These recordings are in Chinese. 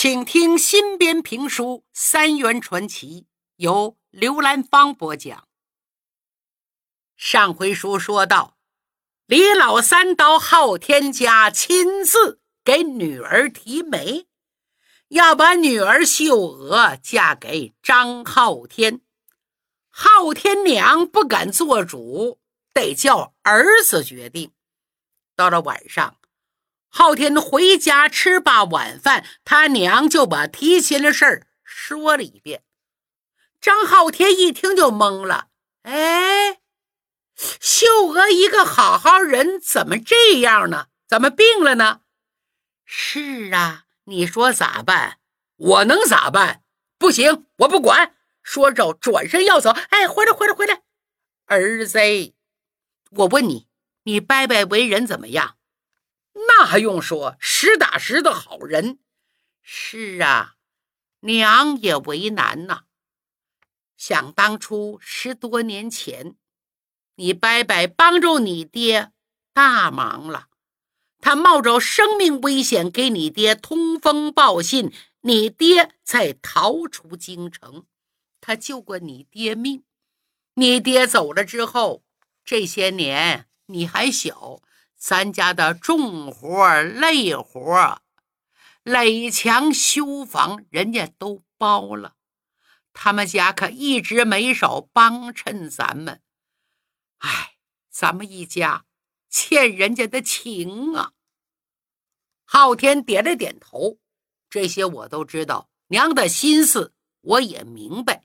请听新编评书《三元传奇》，由刘兰芳播讲。上回书说到，李老三到昊天家亲自给女儿提媒，要把女儿秀娥嫁给张昊天。昊天娘不敢做主，得叫儿子决定。到了晚上。昊天回家吃罢晚饭，他娘就把提亲的事儿说了一遍。张昊天一听就懵了：“哎，秀娥一个好好人，怎么这样呢？怎么病了呢？”“是啊，你说咋办？我能咋办？不行，我不管。”说着转身要走。“哎，回来，回来，回来，儿子，我问你，你伯伯为人怎么样？”那还用说，实打实的好人。是啊，娘也为难呐。想当初十多年前，你伯伯帮助你爹大忙了，他冒着生命危险给你爹通风报信，你爹才逃出京城。他救过你爹命。你爹走了之后，这些年你还小。咱家的重活累活垒墙修房，人家都包了。他们家可一直没少帮衬咱们。哎，咱们一家欠人家的情啊！昊天点了点头，这些我都知道，娘的心思我也明白。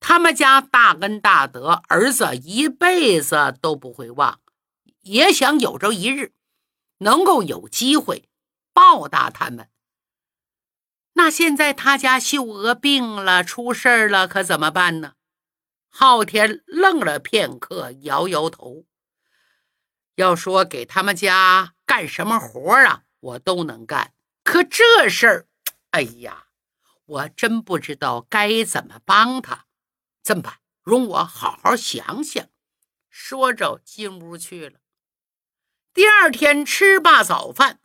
他们家大恩大德，儿子一辈子都不会忘。也想有朝一日能够有机会报答他们。那现在他家秀娥病了，出事儿了，可怎么办呢？昊天愣了片刻，摇摇头。要说给他们家干什么活啊，我都能干。可这事儿，哎呀，我真不知道该怎么帮他。这么办？容我好好想想。说着，进屋去了。第二天吃罢早饭，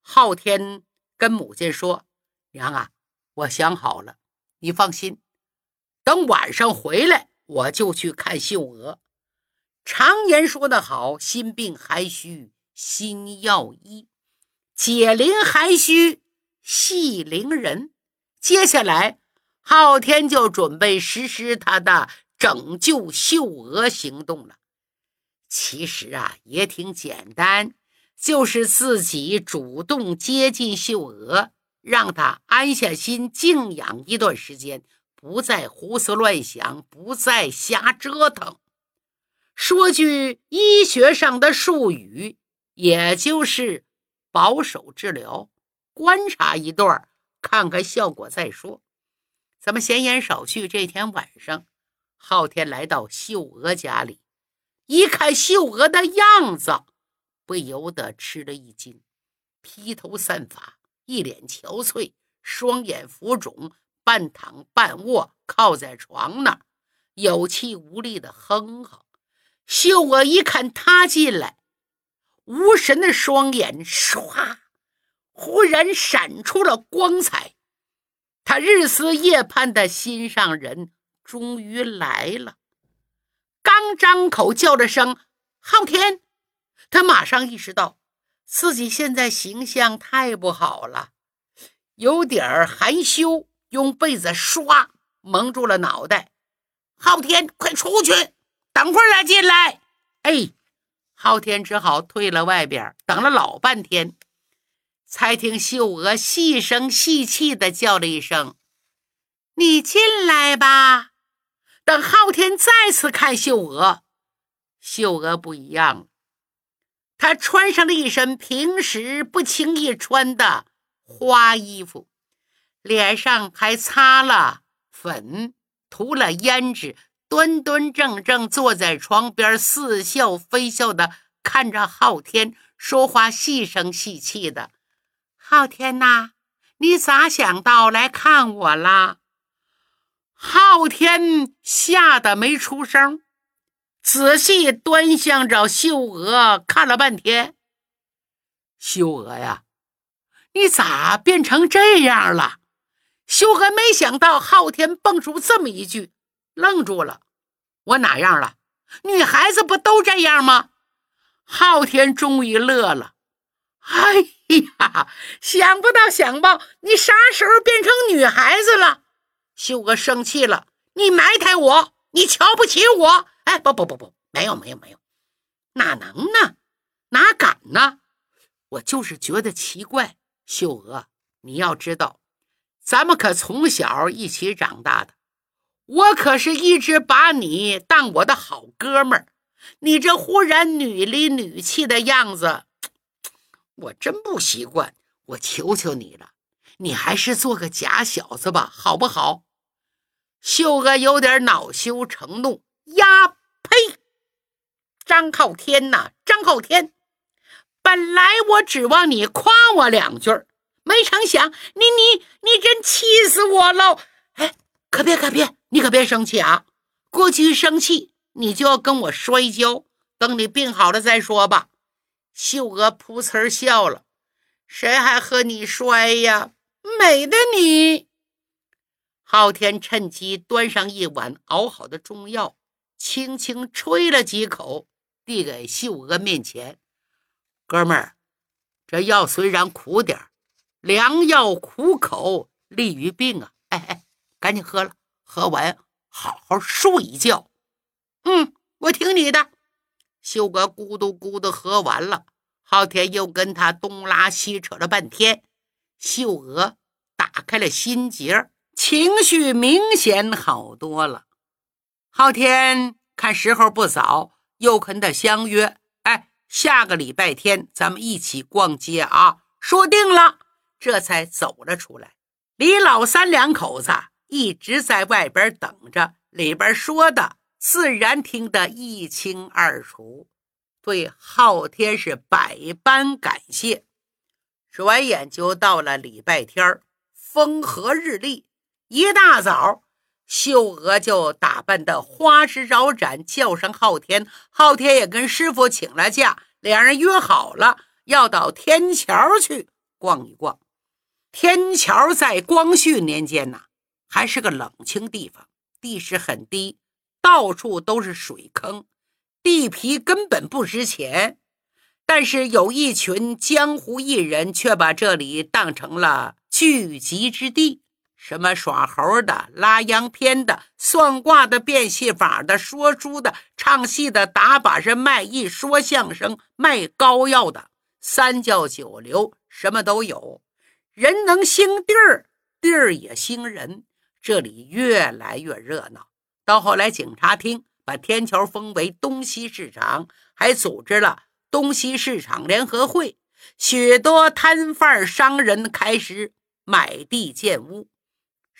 昊天跟母亲说：“娘啊，我想好了，你放心，等晚上回来，我就去看秀娥。常言说得好，心病还需心药医，解铃还需系铃人。接下来，昊天就准备实施他的拯救秀娥行动了。”其实啊，也挺简单，就是自己主动接近秀娥，让她安下心，静养一段时间，不再胡思乱想，不再瞎折腾。说句医学上的术语，也就是保守治疗，观察一段，看看效果再说。咱们闲言少叙，这天晚上，昊天来到秀娥家里。一看秀娥的样子，不由得吃了一惊。披头散发，一脸憔悴，双眼浮肿，半躺半卧，靠在床那儿，有气无力的哼哼。秀娥一看他进来，无神的双眼唰，忽然闪出了光彩。他日思夜盼的心上人终于来了。刚张口叫了声“昊天”，他马上意识到自己现在形象太不好了，有点含羞，用被子唰蒙住了脑袋。昊天，快出去，等会儿再进来。哎，昊天只好退了外边，等了老半天，才听秀娥细声细气的叫了一声：“你进来吧。”等昊天再次看秀娥，秀娥不一样。她穿上了一身平时不轻易穿的花衣服，脸上还擦了粉，涂了胭脂，端端正正坐在床边，似笑非笑的看着昊天，说话细声细气的：“昊天呐，你咋想到来看我啦？”昊天吓得没出声，仔细端详着秀娥，看了半天。秀娥呀，你咋变成这样了？秀娥没想到昊天蹦出这么一句，愣住了。我哪样了？女孩子不都这样吗？昊天终于乐了。哎呀，想不到，想不到，你啥时候变成女孩子了？秀娥生气了，你埋汰我，你瞧不起我。哎，不不不不，没有没有没有，哪能呢？哪敢呢？我就是觉得奇怪。秀娥，你要知道，咱们可从小一起长大的，我可是一直把你当我的好哥们儿。你这忽然女里女气的样子，我真不习惯。我求求你了，你还是做个假小子吧，好不好？秀娥有点恼羞成怒，呀呸！张浩天呐，张浩天，本来我指望你夸我两句，没成想你你你真气死我喽！哎，可别可别，你可别生气啊！过去生气。你就要跟我摔跤，等你病好了再说吧。秀娥噗呲笑了，谁还和你摔呀？美的你！昊天趁机端上一碗熬好的中药，轻轻吹了几口，递给秀娥面前。哥们儿，这药虽然苦点儿良药苦口，利于病啊！哎哎，赶紧喝了，喝完好好睡一觉。嗯，我听你的。秀娥咕嘟咕嘟喝完了，昊天又跟他东拉西扯了半天。秀娥打开了心结儿，情绪明显好多了。昊天看时候不早，又跟他相约：“哎，下个礼拜天咱们一起逛街啊！”说定了，这才走了出来。李老三两口子一直在外边等着，里边说的。自然听得一清二楚，对昊天是百般感谢。转眼就到了礼拜天风和日丽。一大早，秀娥就打扮的花枝招展，叫上昊天。昊天也跟师傅请了假，两人约好了要到天桥去逛一逛。天桥在光绪年间呢，还是个冷清地方，地势很低。到处都是水坑，地皮根本不值钱。但是有一群江湖艺人却把这里当成了聚集之地，什么耍猴的、拉洋片的、算卦的、变戏法的、说书的、唱戏的、打把式、卖艺、说相声、卖膏药的，三教九流什么都有。人能兴地儿，地儿也兴人，这里越来越热闹。到后来，警察厅把天桥封为东西市场，还组织了东西市场联合会。许多摊贩商人开始买地建屋。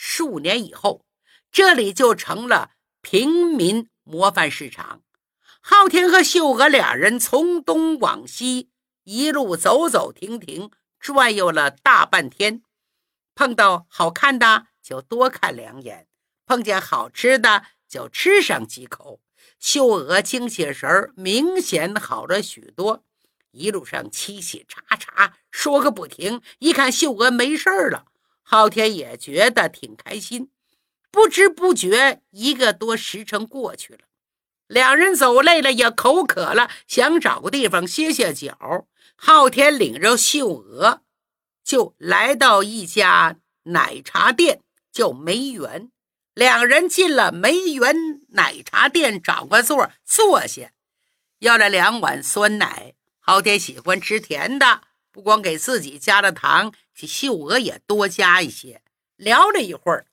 数年以后，这里就成了平民模范市场。昊天和秀娥俩人从东往西一路走走停停，转悠了大半天。碰到好看的就多看两眼，碰见好吃的。就吃上几口，秀娥精气神明显好了许多，一路上嘁嘁喳喳说个不停。一看秀娥没事了，昊天也觉得挺开心。不知不觉，一个多时辰过去了，两人走累了，也口渴了，想找个地方歇歇脚。昊天领着秀娥就来到一家奶茶店，叫梅园。两人进了梅园奶茶店，找个座坐下，要了两碗酸奶。昊天喜欢吃甜的，不光给自己加了糖，这秀娥也多加一些。聊了一会儿，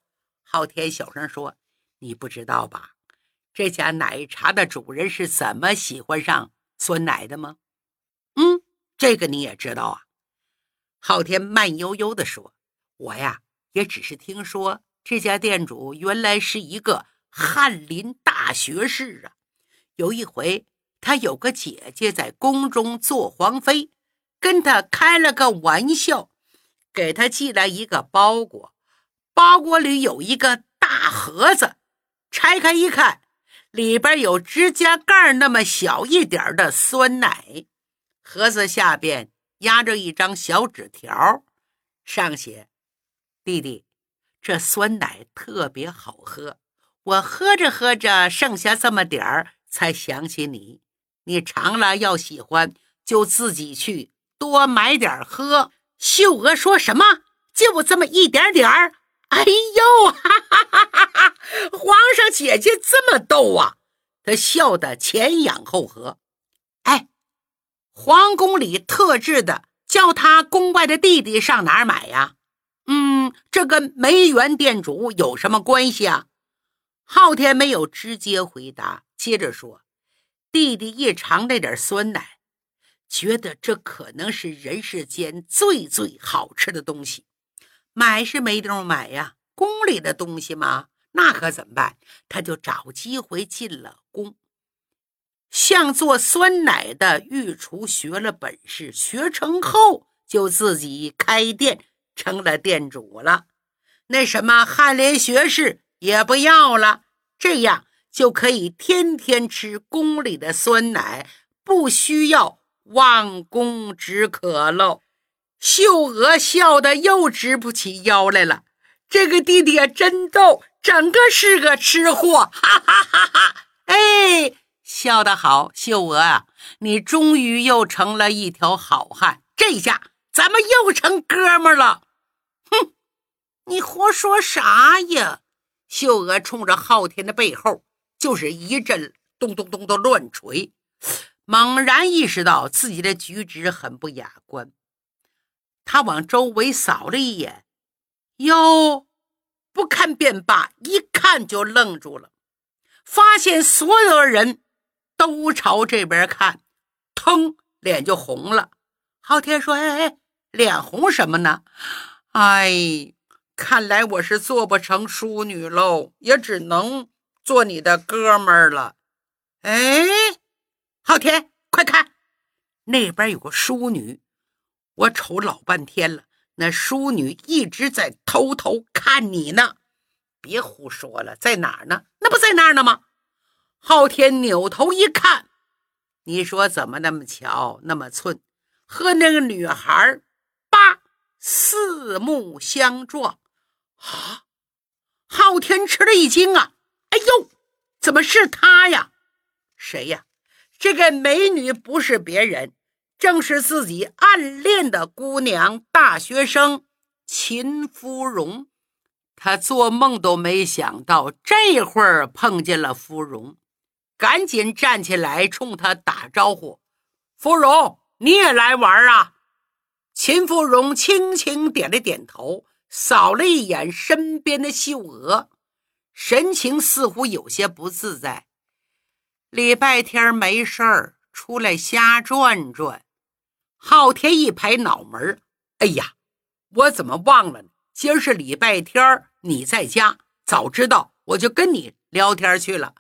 昊天小声说：“你不知道吧？这家奶茶的主人是怎么喜欢上酸奶的吗？”“嗯，这个你也知道啊。”昊天慢悠悠地说：“我呀，也只是听说。”这家店主原来是一个翰林大学士啊！有一回，他有个姐姐在宫中做皇妃，跟他开了个玩笑，给他寄来一个包裹，包裹里有一个大盒子，拆开一看，里边有指甲盖那么小一点的酸奶，盒子下边压着一张小纸条，上写：“弟弟。”这酸奶特别好喝，我喝着喝着剩下这么点儿，才想起你。你尝了要喜欢，就自己去多买点喝。秀娥说什么？就这么一点点儿？哎呦，哈哈哈哈哈！皇上姐姐这么逗啊！他笑得前仰后合。哎，皇宫里特制的，叫他宫外的弟弟上哪儿买呀？嗯，这跟梅园店主有什么关系啊？昊天没有直接回答，接着说：“弟弟一尝那点酸奶，觉得这可能是人世间最最好吃的东西。买是没地方买呀，宫里的东西嘛，那可怎么办？他就找机会进了宫，向做酸奶的御厨学了本事，学成后就自己开店。”成了店主了，那什么翰林学士也不要了，这样就可以天天吃宫里的酸奶，不需要望功止渴喽。秀娥笑得又直不起腰来了，这个弟弟真逗，整个是个吃货，哈哈哈哈！哎，笑得好，秀娥啊，你终于又成了一条好汉，这下咱们又成哥们了。哼，你胡说啥呀？秀娥冲着昊天的背后就是一阵咚咚咚的乱锤，猛然意识到自己的举止很不雅观。他往周围扫了一眼，哟，不看便罢，一看就愣住了，发现所有人都朝这边看，腾，脸就红了。昊天说：“哎哎，脸红什么呢？”哎，看来我是做不成淑女喽，也只能做你的哥们儿了。哎，昊天，快看，那边有个淑女，我瞅老半天了，那淑女一直在偷偷看你呢。别胡说了，在哪儿呢？那不在那儿呢吗？昊天扭头一看，你说怎么那么巧，那么寸，和那个女孩八。四目相撞，啊！昊天吃了一惊啊！哎呦，怎么是他呀？谁呀？这个美女不是别人，正是自己暗恋的姑娘，大学生秦芙蓉。他做梦都没想到这会儿碰见了芙蓉，赶紧站起来冲他打招呼：“芙蓉，你也来玩啊？”秦芙蓉轻轻点了点头，扫了一眼身边的秀娥，神情似乎有些不自在。礼拜天没事儿，出来瞎转转。昊天一拍脑门哎呀，我怎么忘了呢？今儿是礼拜天，你在家，早知道我就跟你聊天去了。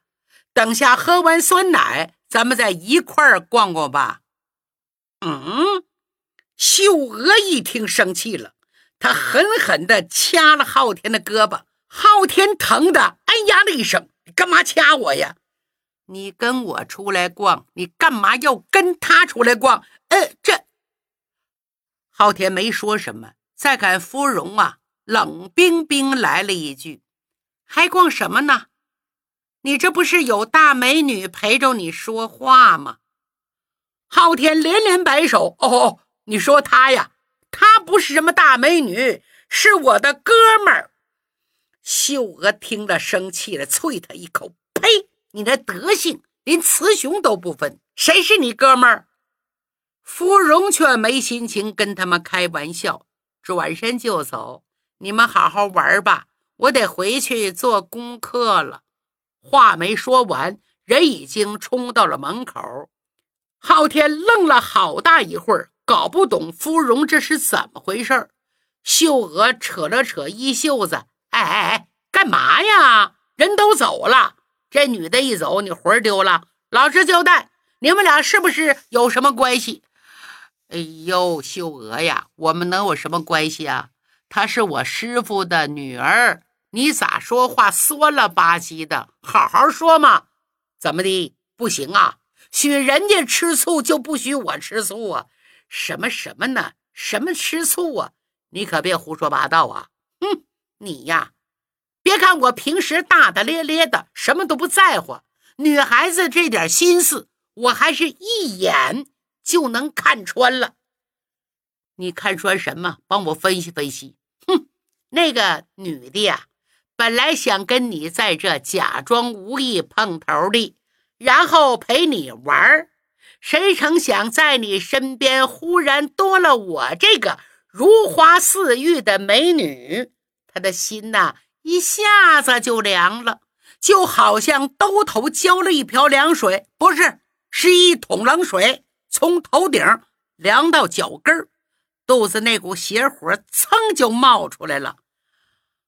等下喝完酸奶，咱们再一块儿逛逛吧。嗯。秀娥一听生气了，她狠狠地掐了昊天的胳膊。昊天疼的哎呀了一声：“你干嘛掐我呀？你跟我出来逛，你干嘛要跟他出来逛？”呃，这昊天没说什么。再看芙蓉啊，冷冰冰来了一句：“还逛什么呢？你这不是有大美女陪着你说话吗？”昊天连连摆手：“哦。”你说她呀，她不是什么大美女，是我的哥们儿。秀娥听了生气了，啐他一口：“呸！你那德性，连雌雄都不分，谁是你哥们儿？”芙蓉却没心情跟他们开玩笑，转身就走。你们好好玩吧，我得回去做功课了。话没说完，人已经冲到了门口。昊天愣了好大一会儿。搞不懂芙蓉这是怎么回事秀娥扯了扯衣袖子，哎哎哎，干嘛呀？人都走了，这女的一走，你魂儿丢了。老实交代，你们俩是不是有什么关系？哎呦，秀娥呀，我们能有什么关系啊？她是我师傅的女儿，你咋说话酸了吧唧的？好好说嘛。怎么的？不行啊？许人家吃醋就不许我吃醋啊？什么什么呢？什么吃醋啊？你可别胡说八道啊！哼，你呀，别看我平时大大咧咧的，什么都不在乎，女孩子这点心思，我还是一眼就能看穿了。你看穿什么？帮我分析分析。哼，那个女的呀，本来想跟你在这假装无意碰头的，然后陪你玩儿。谁成想，在你身边忽然多了我这个如花似玉的美女，他的心呐一下子就凉了，就好像兜头浇了一瓢凉水，不是，是一桶冷水，从头顶凉到脚跟，肚子那股邪火噌就冒出来了。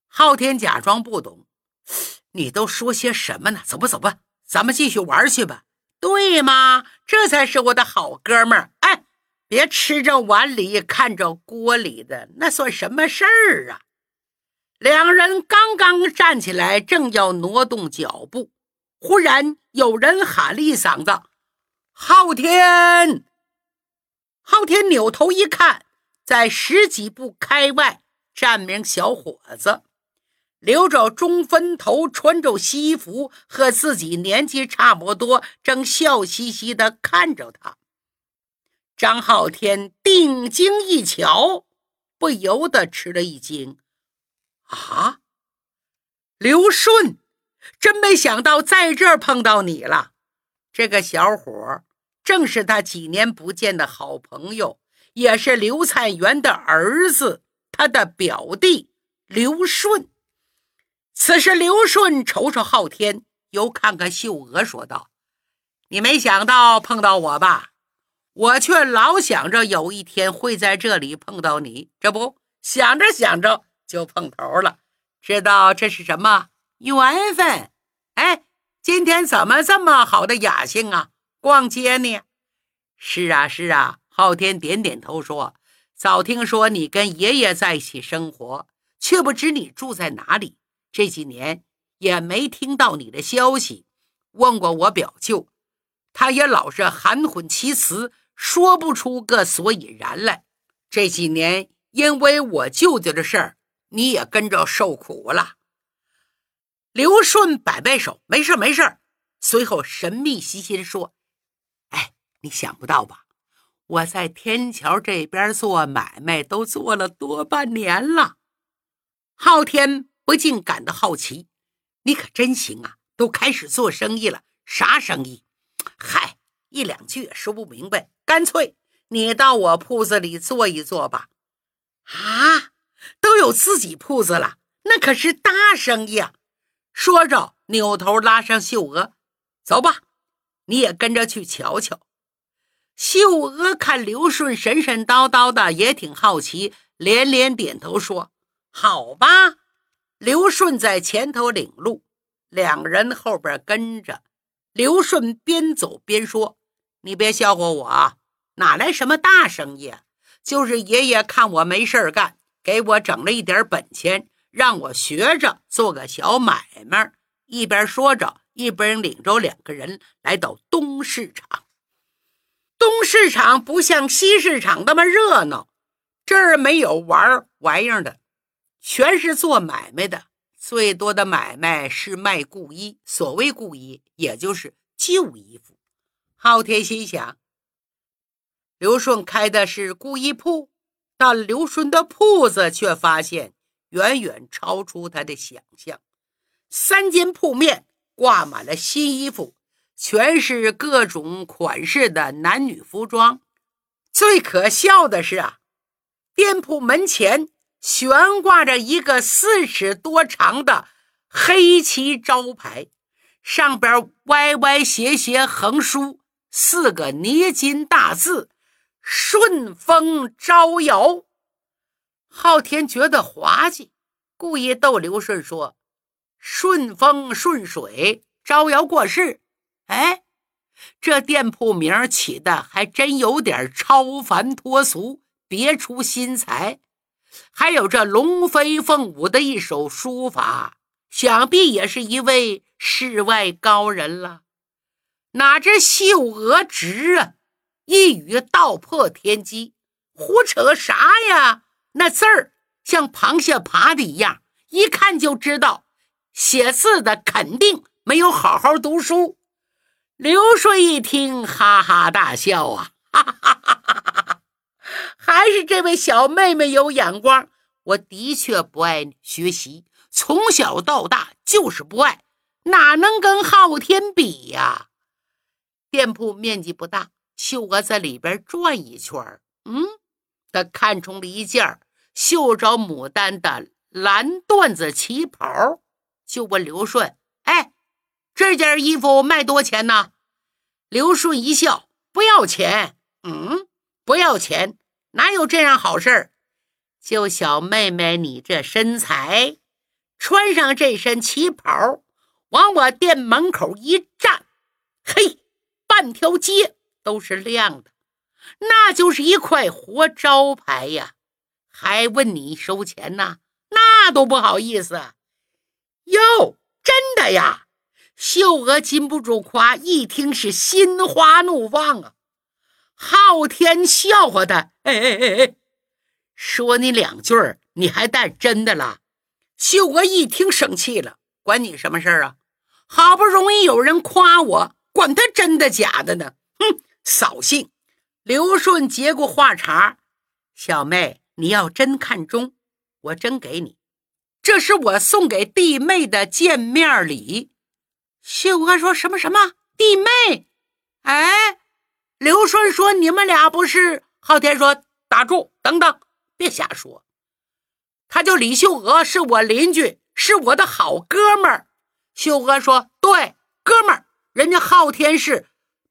昊天假装不懂，你都说些什么呢？走吧，走吧，咱们继续玩去吧。对吗？这才是我的好哥们儿！哎，别吃着碗里看着锅里的，那算什么事儿啊？两人刚刚站起来，正要挪动脚步，忽然有人喊了一嗓子：“昊天！”昊天扭头一看，在十几步开外站名小伙子。留着中分头，穿着西服，和自己年纪差不多，正笑嘻嘻地看着他。张浩天定睛一瞧，不由得吃了一惊：“啊，刘顺，真没想到在这儿碰到你了。这个小伙儿正是他几年不见的好朋友，也是刘灿元的儿子，他的表弟刘顺。”此时，刘顺瞅瞅昊天，又看看秀娥，说道：“你没想到碰到我吧？我却老想着有一天会在这里碰到你。这不想着想着就碰头了，知道这是什么缘分？哎，今天怎么这么好的雅兴啊？逛街呢？是啊，是啊。”昊天点点头说：“早听说你跟爷爷在一起生活，却不知你住在哪里。”这几年也没听到你的消息，问过我表舅，他也老是含混其辞，说不出个所以然来。这几年因为我舅舅的事儿，你也跟着受苦了。刘顺摆摆手，没事没事。随后神秘兮兮地说：“哎，你想不到吧？我在天桥这边做买卖都做了多半年了。”昊天。不禁感到好奇，你可真行啊！都开始做生意了，啥生意？嗨，一两句也说不明白。干脆你到我铺子里坐一坐吧。啊，都有自己铺子了，那可是大生意啊！说着，扭头拉上秀娥，走吧，你也跟着去瞧瞧。秀娥看刘顺神神叨叨的，也挺好奇，连连点头说：“好吧。”刘顺在前头领路，两人后边跟着。刘顺边走边说：“你别笑话我啊，哪来什么大生意？就是爷爷看我没事干，给我整了一点本钱，让我学着做个小买卖。”一边说着，一边领着两个人来到东市场。东市场不像西市场那么热闹，这儿没有玩玩意儿的。全是做买卖的，最多的买卖是卖故衣。所谓故衣，也就是旧衣服。昊天心想，刘顺开的是故衣铺，但刘顺的铺子却发现远远超出他的想象。三间铺面挂满了新衣服，全是各种款式的男女服装。最可笑的是啊，店铺门前。悬挂着一个四尺多长的黑漆招牌，上边歪歪斜斜横书四个泥金大字“顺风招摇”。昊天觉得滑稽，故意逗刘顺说：“顺风顺水，招摇过市。”哎，这店铺名起的还真有点超凡脱俗，别出心裁。还有这龙飞凤舞的一手书法，想必也是一位世外高人了。哪知秀娥直啊，一语道破天机，胡扯啥呀？那字儿像螃蟹爬的一样，一看就知道写字的肯定没有好好读书。刘顺一听，哈哈大笑啊，哈哈哈哈哈哈！还是这位小妹妹有眼光。我的确不爱学习，从小到大就是不爱，哪能跟昊天比呀？店铺面积不大，秀娥在里边转一圈嗯，她看中了一件绣着牡丹的蓝缎子旗袍，就问刘顺：“哎，这件衣服卖多钱呢？”刘顺一笑：“不要钱。”嗯，不要钱，哪有这样好事？就小妹妹你这身材，穿上这身旗袍，往我店门口一站，嘿，半条街都是亮的，那就是一块活招牌呀！还问你收钱呢？那都不好意思啊。哟，真的呀！秀娥禁不住夸，一听是心花怒放啊！昊天笑话他，哎哎哎哎。说你两句儿，你还带真的了？秀娥一听生气了，管你什么事儿啊？好不容易有人夸我，管他真的假的呢？扫兴！刘顺接过话茬：“小妹，你要真看中，我真给你。这是我送给弟妹的见面礼。”秀娥说什么什么弟妹？哎，刘顺说你们俩不是？昊天说打住，等等。别瞎说，他叫李秀娥，是我邻居，是我的好哥们儿。秀娥说：“对，哥们儿，人家昊天是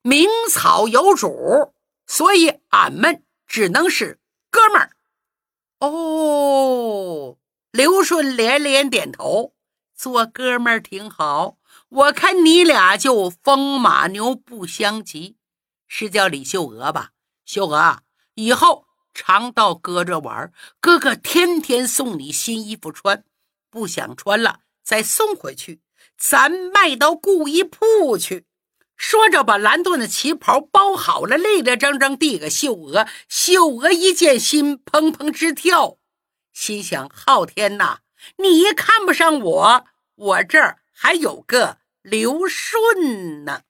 名草有主，所以俺们只能是哥们儿。”哦，刘顺连连点头，做哥们儿挺好。我看你俩就风马牛不相及，是叫李秀娥吧？秀娥，以后。常到哥这玩，哥哥天天送你新衣服穿，不想穿了再送回去，咱卖到布衣铺去。说着，把蓝缎的旗袍包好了，立立正正递给秀娥。秀娥一见，心怦怦直跳，心想：昊天呐，你看不上我，我这儿还有个刘顺呢。